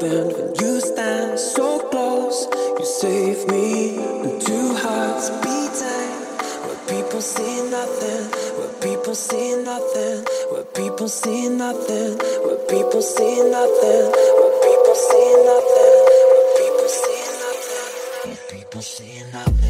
bend when you stand so close. You save me and two hearts beating. Where people see nothing, where people see nothing, where people see nothing, where people see nothing, where people see nothing, where people see nothing, where people see nothing.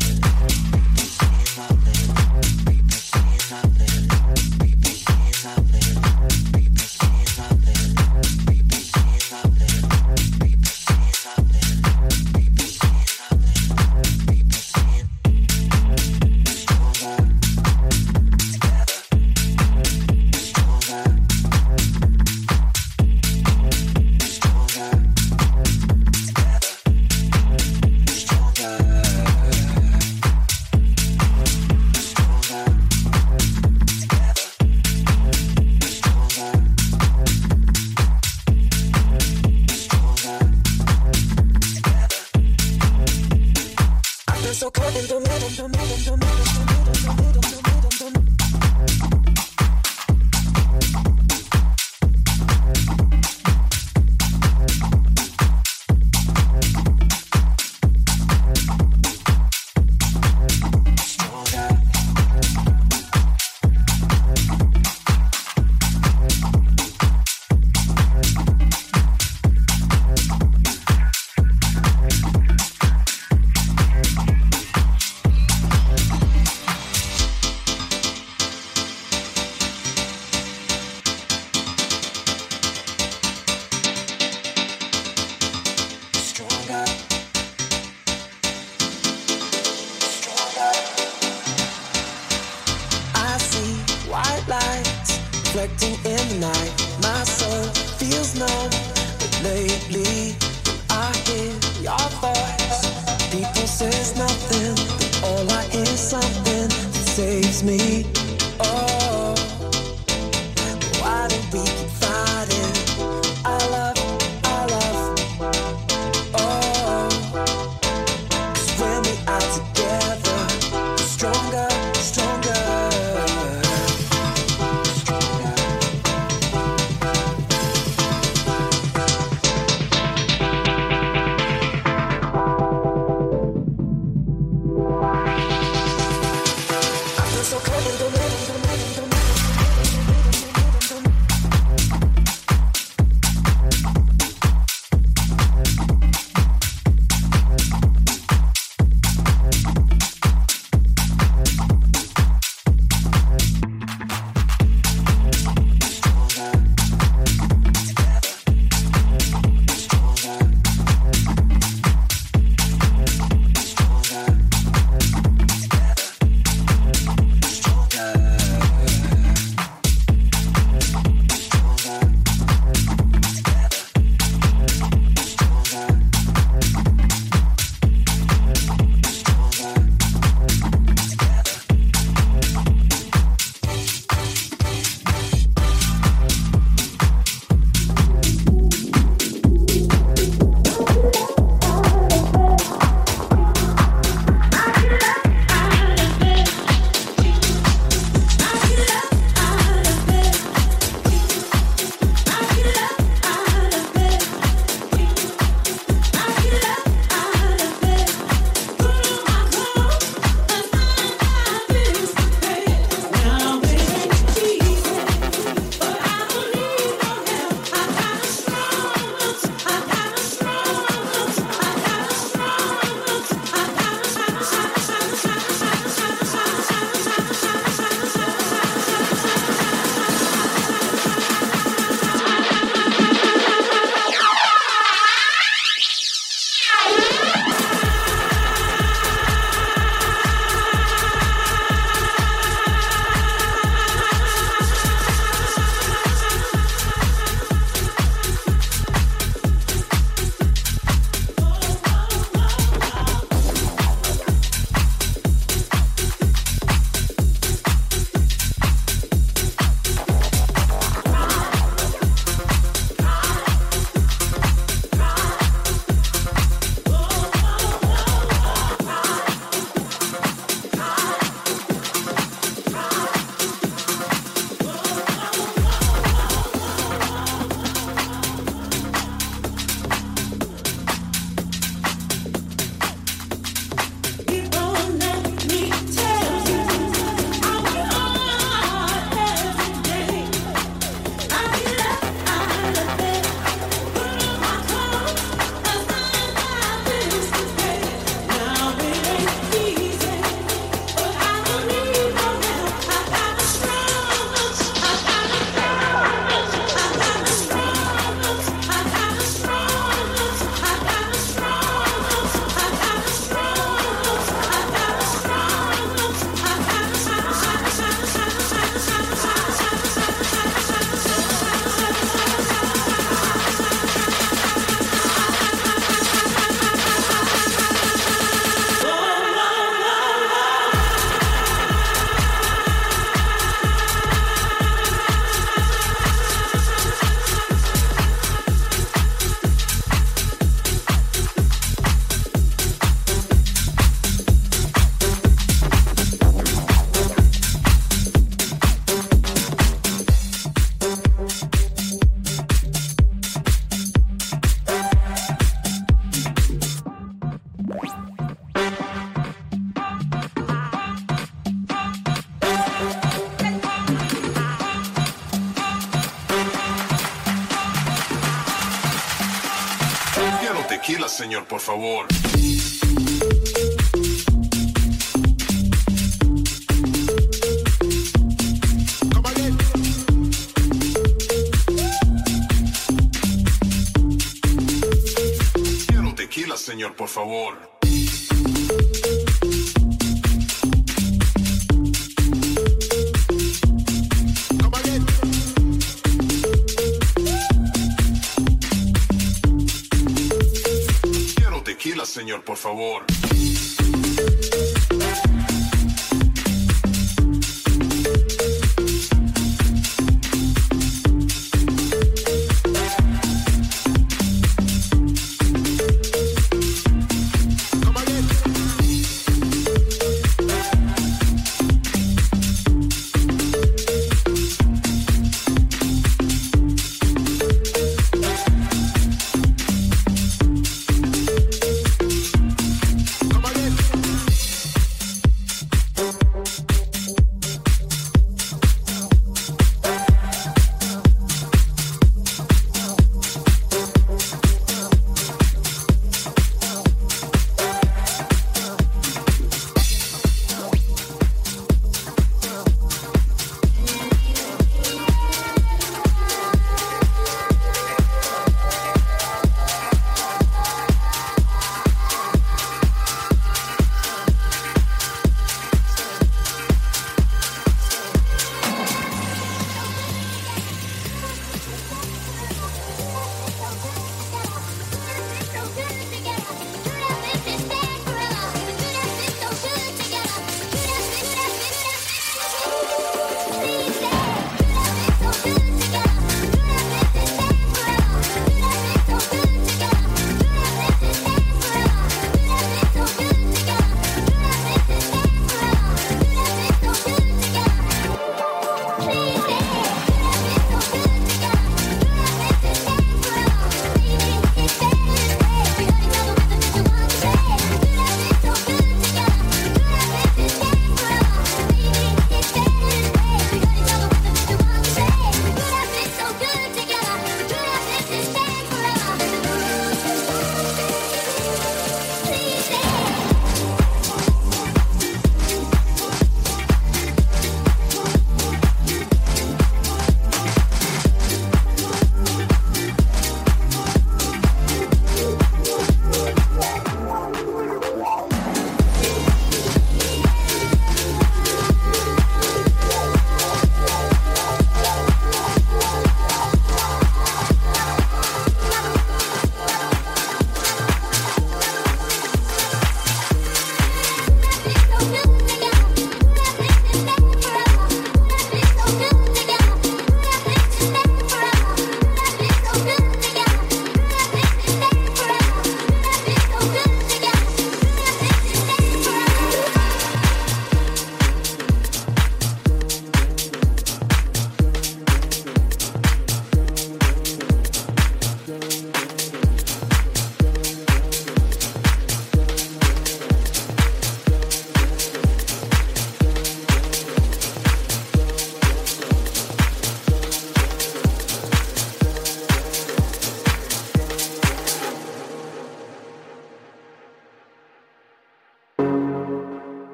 Señor, por favor. Quiero tequila, señor, por favor. Señor, por favor.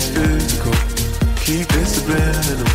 physical. Keep discipline. subliminal.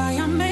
Must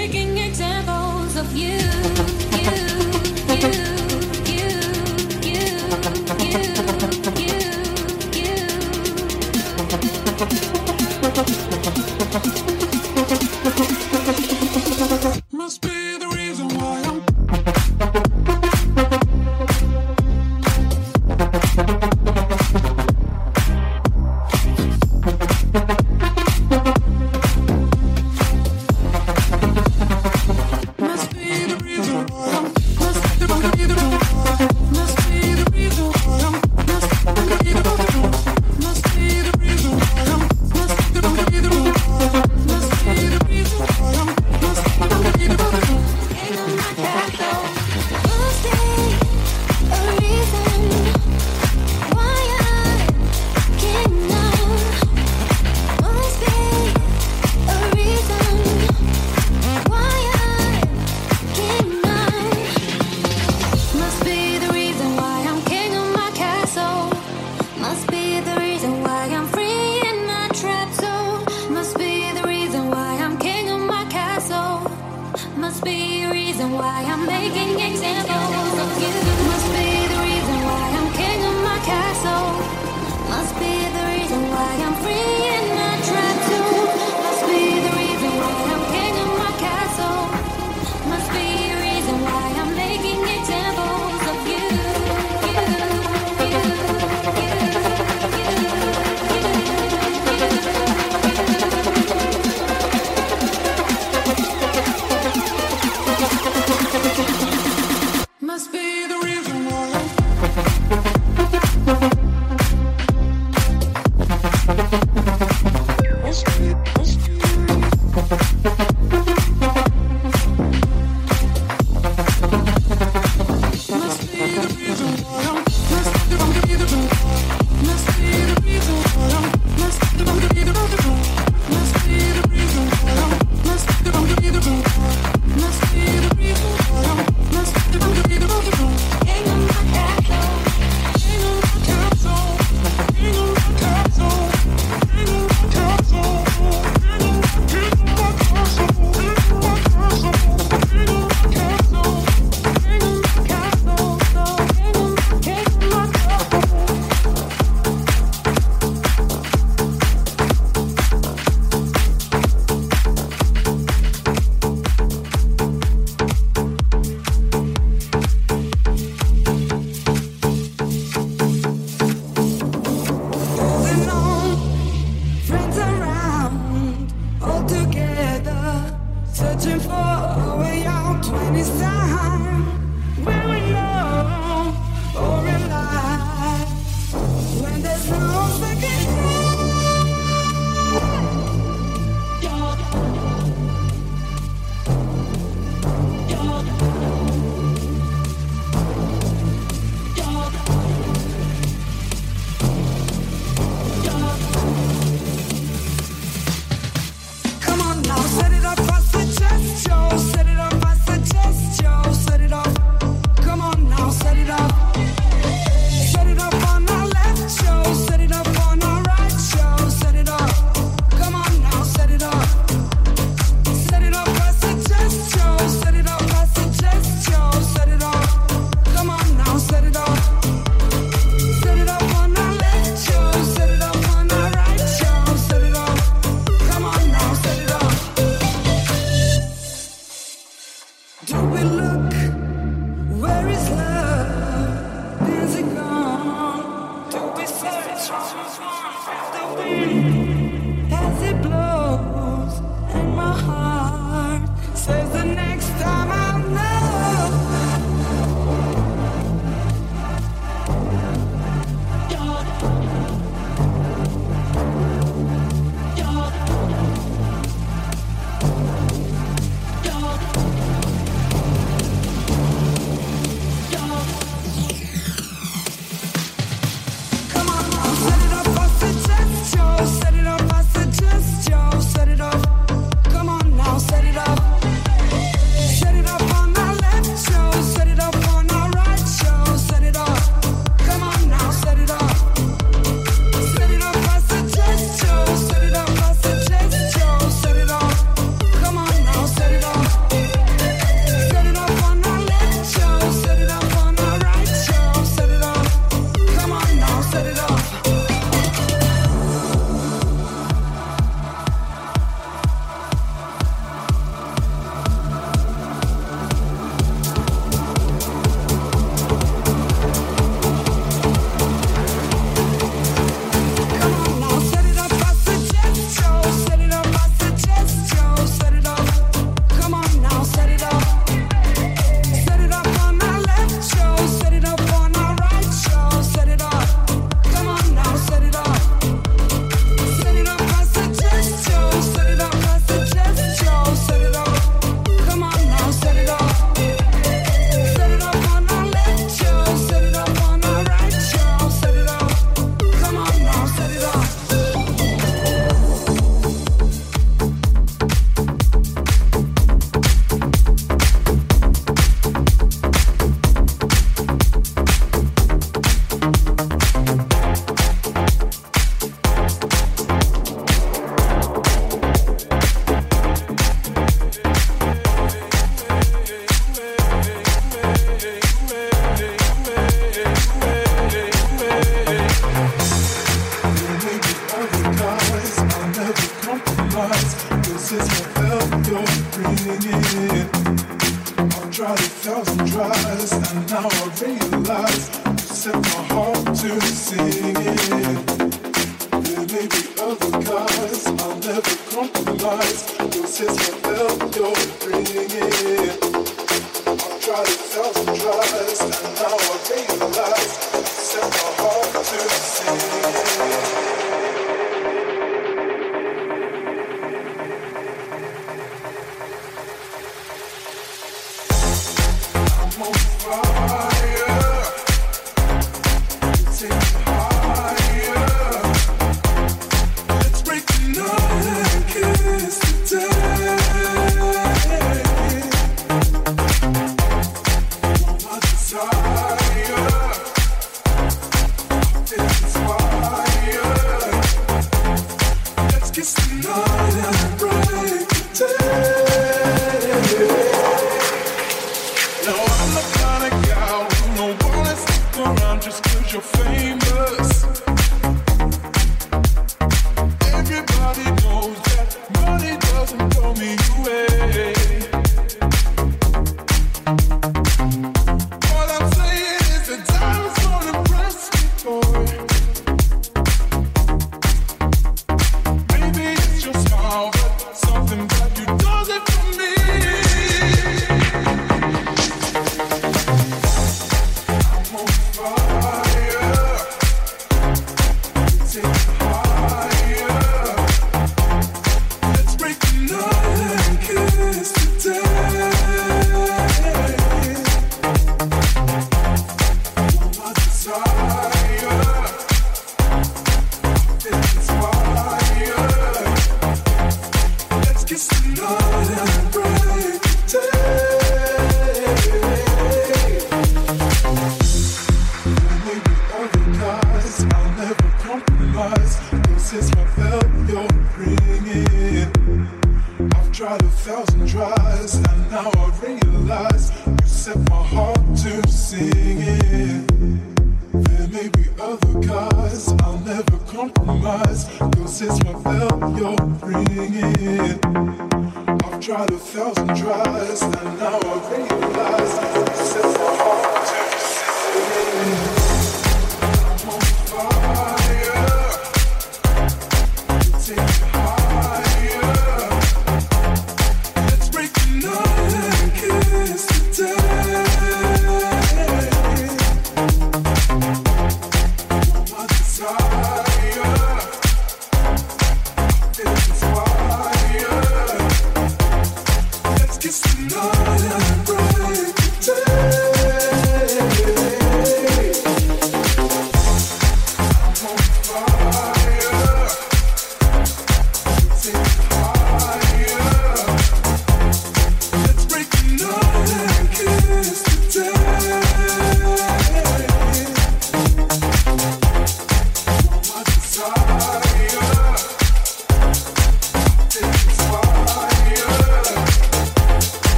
Never thought I could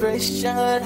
celebration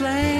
Truly,